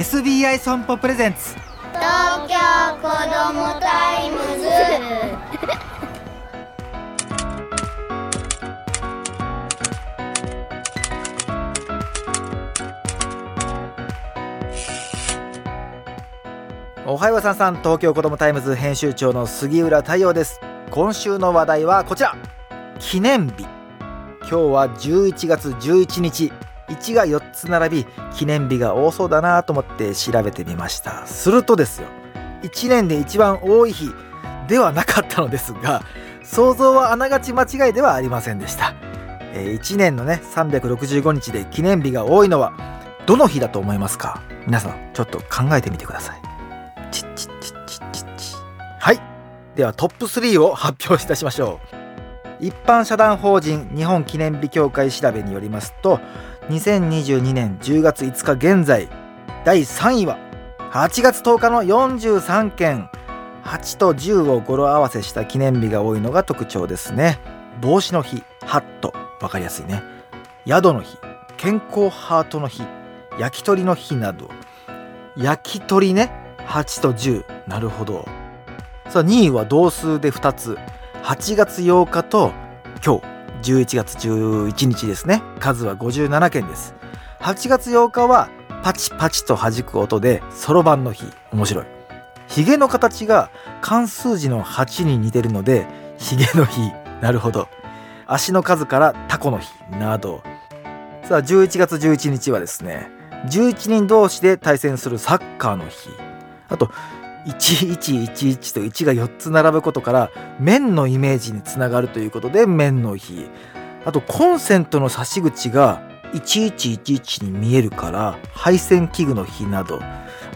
SBI 損保 presents。東京子どもタイムズおはようさんさん東京子どもタイムズ編集長の杉浦太陽です。今週の話題はこちら。記念日。今日は11月11日。1が4つ並び記念日が多そうだなと思って調べてみました。するとですよ1年で一番多い日ではなかったのですが想像はあながち間違いではありませんでした、え1年のね365日で記念日が多いのはどの日だと思いますか？皆さんちょっと考えてみてください。チッチッチッチッチッチはい。ではトップ3を発表いたしましょう。一般社団法人日本記念日協会調べによりますと2022年10月5日現在第3位は8月10日の43件8と10を語呂合わせした記念日が多いのが特徴ですね。帽子の日ハットわかりやすいね。宿の日健康ハートの日焼き鳥の日など。焼き鳥ね8と10なるほど。さあ2位は同数で2つ。8月8日と今日。11月11日ですね。数は57件です。8月8日はパチパチと弾く音でそろばんの日。面白い。ヒゲの形が漢数字の8に似てるのでヒゲの日。なるほど。足の数からタコの日。など。さあ11月11日はですね11人同士で対戦するサッカーの日。あと1111と1が4つ並ぶことから面のイメージにつながるということで面の日。あとコンセントの差し口が1111に見えるから配線器具の日など。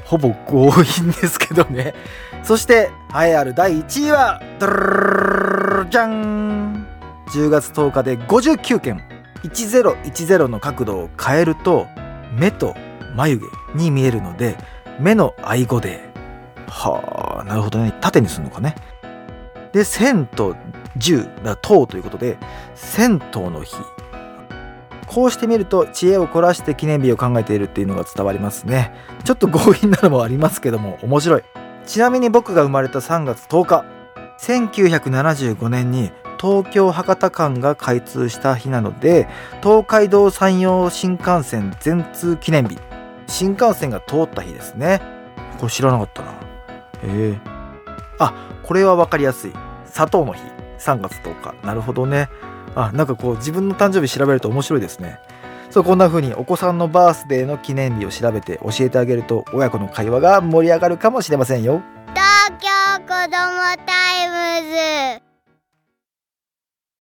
ほぼ強引ですけどね。そして栄えある第1位はドルルじゃん10月10日で59件1010の角度を変えると目と眉毛に見えるので目の愛語ではあなるほどね。縦にするのかね。で1000と10だ10ということで銭湯の日。こうしてみると知恵を凝らして記念日を考えているっていうのが伝わりますね。ちょっと強引なのもありますけども面白い。ちなみに僕が生まれた3月10日1975年に東京博多間が開通した日なので東海道山陽新幹線全通記念日。新幹線が通った日ですね。これ知らなかったな。へえあこれは分かりやすい。砂糖の日。3月10日。なるほどね。あなんかこう自分の誕生日調べると面白いですね。そうこんな風にお子さんのバースデーの記念日を調べて教えてあげると親子の会話が盛り上がるかもしれませんよ。東京子どもタイムズ。